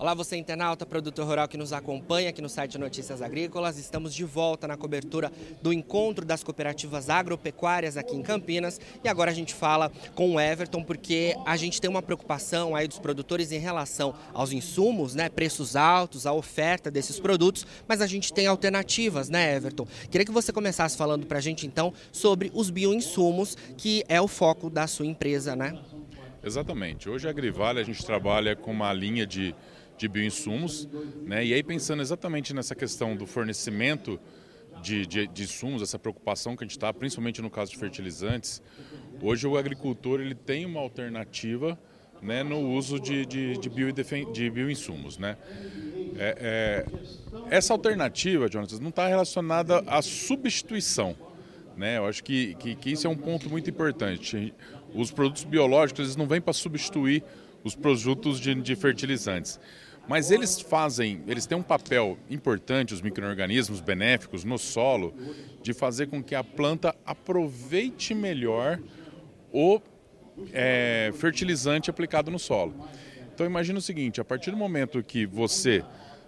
Olá, você internauta, produtor rural que nos acompanha aqui no site Notícias Agrícolas. Estamos de volta na cobertura do encontro das cooperativas agropecuárias aqui em Campinas. E agora a gente fala com o Everton, porque a gente tem uma preocupação aí dos produtores em relação aos insumos, né? Preços altos, a oferta desses produtos, mas a gente tem alternativas, né, Everton? Queria que você começasse falando para a gente então sobre os bioinsumos, que é o foco da sua empresa, né? Exatamente. Hoje a Agrivale a gente trabalha com uma linha de de bioinsumos, né? E aí pensando exatamente nessa questão do fornecimento de, de, de insumos, essa preocupação que a gente está, principalmente no caso de fertilizantes, hoje o agricultor ele tem uma alternativa né, no uso de, de, de, bio, de bioinsumos. Né? É, é, essa alternativa, Jonas, não está relacionada à substituição. Né? Eu acho que, que, que, isso é um ponto muito importante. Os produtos biológicos eles não vêm para substituir os produtos de, de fertilizantes. Mas eles fazem, eles têm um papel importante, os micro-organismos benéficos no solo, de fazer com que a planta aproveite melhor o é, fertilizante aplicado no solo. Então imagina o seguinte, a partir do momento que você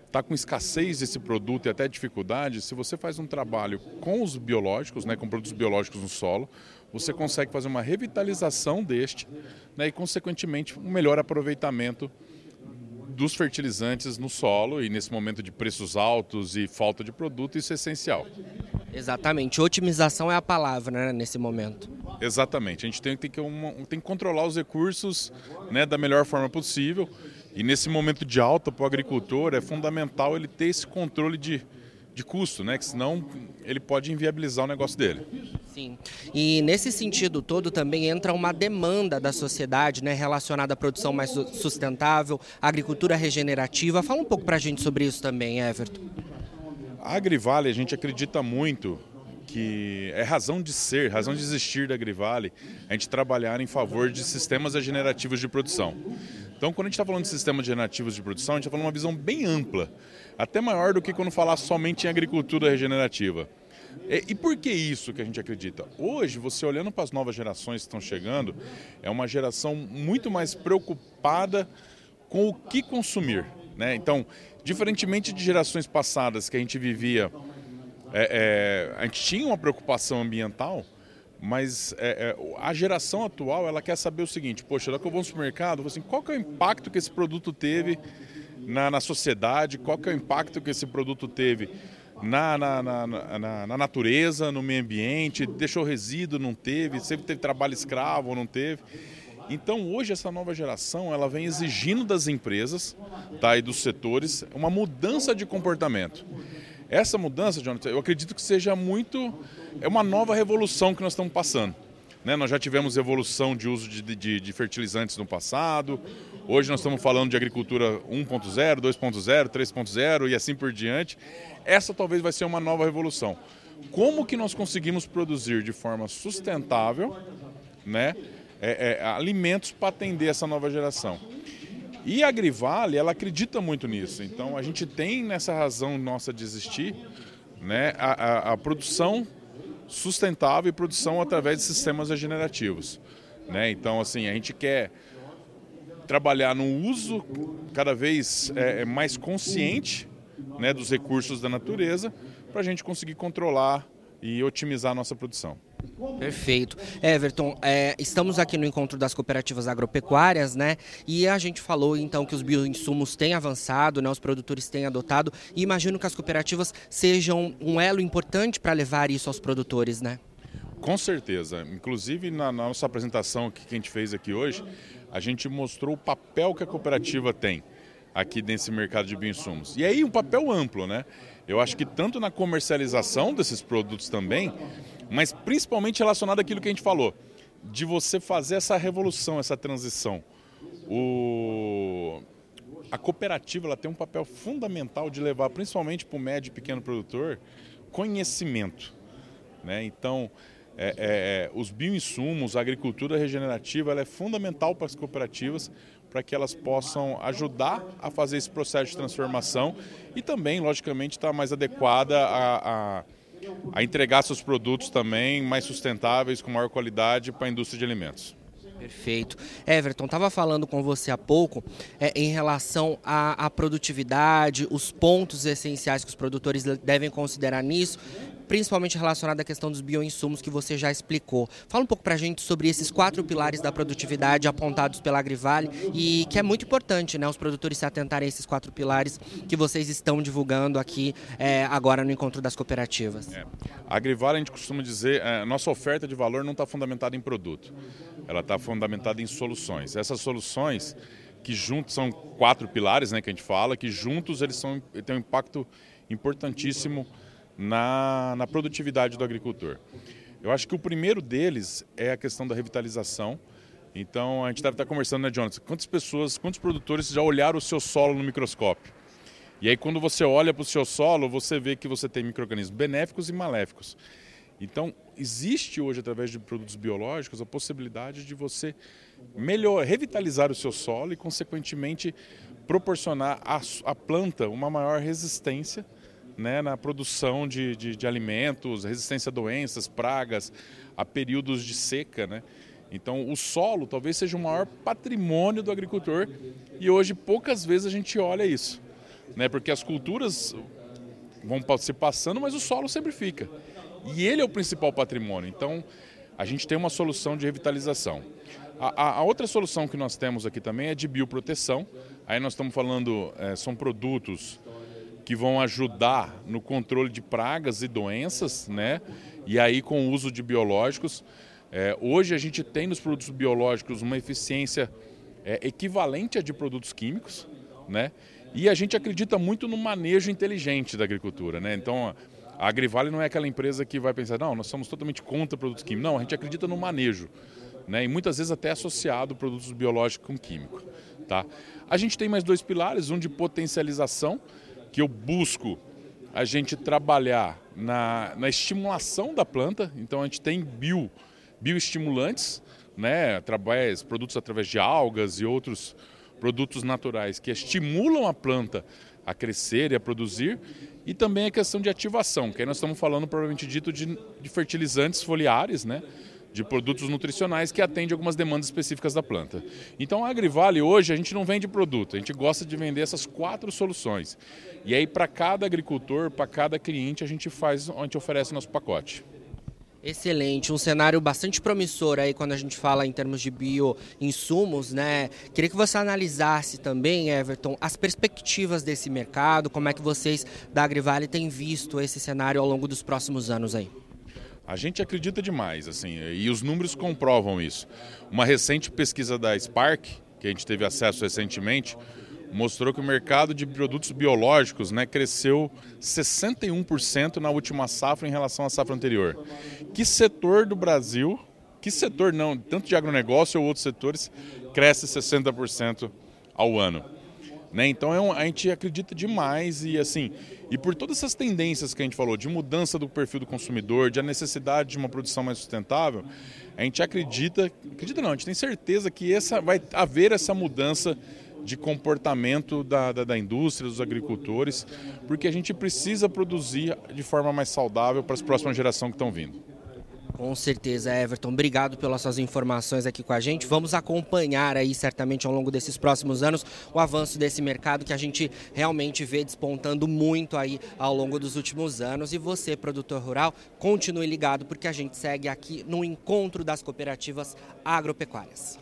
está com escassez desse produto e até dificuldade, se você faz um trabalho com os biológicos, né, com produtos biológicos no solo, você consegue fazer uma revitalização deste né, e, consequentemente, um melhor aproveitamento dos fertilizantes no solo e nesse momento de preços altos e falta de produto, isso é essencial. Exatamente, otimização é a palavra né, nesse momento. Exatamente, a gente tem, tem, que, uma, tem que controlar os recursos né, da melhor forma possível e nesse momento de alta para o agricultor é fundamental ele ter esse controle de, de custo, né, que senão ele pode inviabilizar o negócio dele. Sim. E nesse sentido todo também entra uma demanda da sociedade, né, relacionada à produção mais sustentável, agricultura regenerativa. Fala um pouco para a gente sobre isso também, Everton. A Agrivale, a gente acredita muito que é razão de ser, razão de existir da Agrivale, a gente trabalhar em favor de sistemas regenerativos de produção. Então, quando a gente está falando de sistemas regenerativos de produção, a gente está falando de uma visão bem ampla, até maior do que quando falar somente em agricultura regenerativa. E, e, por que isso que a gente acredita? Hoje, você olhando para as novas gerações que estão chegando, é uma geração muito mais preocupada com o que consumir. Né? Então, diferentemente de gerações passadas que a gente vivia, é, é, a gente tinha uma preocupação ambiental, mas é, é a geração atual ela quer saber o seguinte: poxa, que eu vou no supermercado, assim, qual que é o impacto que esse produto teve na, na sociedade, qual que é o impacto que esse produto teve na, na, na, na, na natureza, no meio ambiente, deixou resíduo, não teve, sempre teve trabalho escravo não teve. Então hoje essa nova geração ela vem exigindo das empresas tá, e dos setores uma mudança de comportamento. Essa mudança, Jonathan, eu acredito que seja muito. É uma nova revolução que nós estamos passando. Né? Nós já tivemos evolução de uso de, de, de fertilizantes no passado, hoje nós estamos falando de agricultura 1.0, 2.0, 3.0 e assim por diante. Essa talvez vai ser uma nova revolução. Como que nós conseguimos produzir de forma sustentável né, é, é, alimentos para atender essa nova geração? E a Agrivale, ela acredita muito nisso. Então, a gente tem nessa razão nossa de existir né, a, a, a produção sustentável e produção através de sistemas regenerativos. Né? Então, assim, a gente quer trabalhar no uso cada vez é, é mais consciente né, dos recursos da natureza para a gente conseguir controlar e otimizar a nossa produção. Perfeito. Everton, é, estamos aqui no encontro das cooperativas agropecuárias, né? E a gente falou então que os bioinsumos têm avançado, né? Os produtores têm adotado. E imagino que as cooperativas sejam um elo importante para levar isso aos produtores, né? Com certeza. Inclusive na, nossa apresentação que a gente fez aqui hoje, a gente mostrou o papel que a cooperativa tem aqui nesse mercado de bioinsumos. E aí um papel amplo, né? Eu acho que tanto na comercialização desses produtos também, mas principalmente relacionado àquilo que a gente falou, de você fazer essa revolução, essa transição. O... A cooperativa ela tem um papel fundamental de levar, principalmente para o médio e pequeno produtor, conhecimento. Né? Então, é, é, é, os bioinsumos, a agricultura regenerativa, ela é fundamental para as cooperativas para que elas possam ajudar a fazer esse processo de transformação e também, logicamente, estar tá mais adequada a, a, a entregar seus produtos também mais sustentáveis, com maior qualidade para a indústria de alimentos. Perfeito. Everton, estava falando com você há pouco é, em relação à, à, produtividade, os pontos essenciais que os produtores devem considerar nisso principalmente relacionado à questão dos bioinsumos que você já explicou. Fala um pouco para a gente sobre esses quatro pilares da produtividade apontados pela Agrivale e que é muito importante, né, os produtores se atentarem a esses quatro pilares que vocês estão divulgando aqui é, agora no encontro das cooperativas. É. A Agrivale a gente costuma dizer, é, nossa oferta de valor não está fundamentada em produto, ela está fundamentada em soluções. Essas soluções que juntos são quatro pilares, né, que a gente fala, que juntos eles são têm um impacto importantíssimo na, na produtividade do agricultor. Eu acho que o primeiro deles é a questão da revitalização. Então, a gente deve estar conversando, né, Jonathan? Quantas pessoas, quantos produtores já olharam o seu solo no microscópio? E aí, quando você olha para o seu solo, você vê que você tem micro-organismos benéficos e maléficos. Então, existe hoje, através de produtos biológicos, a possibilidade de você melhor, revitalizar o seu solo e, consequentemente, proporcionar à, à planta uma maior resistência né, na produção de, de, de, alimentos, resistência a doenças, pragas, a períodos de seca. Né? Então, o solo talvez seja o maior patrimônio do agricultor e hoje poucas vezes a gente olha isso, né? porque as culturas vão se passando, mas o solo sempre fica. E ele é o principal patrimônio. Então, a gente tem uma solução de revitalização. A, a, outra solução que nós temos aqui também é de bioproteção. Aí nós estamos falando, é, são produtos que vão ajudar no controle de pragas e doenças, né? E aí com o uso de biológicos. É, hoje a gente tem nos produtos biológicos uma eficiência é, equivalente à de produtos químicos, né? E a gente acredita muito no manejo inteligente da agricultura, né? Então a Agrivale não é aquela empresa que vai pensar, não, nós somos totalmente contra produtos químicos. Não, a gente acredita no manejo, né? E muitas vezes até associado produtos biológicos com químico, tá? A gente tem mais dois pilares, um de potencialização, que eu busco a gente trabalhar na, na estimulação da planta. Então a gente tem bio, bioestimulantes, né, através, produtos através de algas e outros produtos naturais que estimulam a planta a crescer e a produzir. E também a questão de ativação, que aí nós estamos falando, provavelmente dito, de, de fertilizantes foliares, né? De produtos nutricionais que atende algumas demandas específicas da planta. Então a Agrivale hoje a gente não vende produto, a gente gosta de vender essas quatro soluções. E aí para cada agricultor, para cada cliente a gente faz, a gente oferece nosso pacote. Excelente, um cenário bastante promissor aí quando a gente fala em termos de bioinsumos, né? Queria que você analisasse também, Everton, as perspectivas desse mercado, como é que vocês da Agrivale têm visto esse cenário ao longo dos próximos anos aí. A gente acredita demais, assim, e os números comprovam isso. Uma recente pesquisa da Spark, que a gente teve acesso recentemente, mostrou que o mercado de produtos biológicos né, cresceu 61% na última safra em relação à safra anterior. Que setor do Brasil, que setor não, tanto de agronegócio ou outros setores, cresce 60% ao ano? Né? Então é um, a gente acredita demais e assim, e por todas essas tendências que a gente falou, de mudança do perfil do consumidor, de a necessidade de uma produção mais sustentável, a gente acredita, acredita não, a gente tem certeza que essa, vai haver essa mudança de comportamento da, da, da, indústria, dos agricultores, porque a gente precisa produzir de forma mais saudável para as próximas gerações que estão vindo. Com certeza, Everton. Obrigado pelas suas informações aqui com a gente. Vamos acompanhar aí certamente ao longo desses próximos anos o avanço desse mercado que a gente realmente vê despontando muito aí ao longo dos últimos anos. E você, produtor rural, continue ligado porque a gente segue aqui no encontro das cooperativas agropecuárias.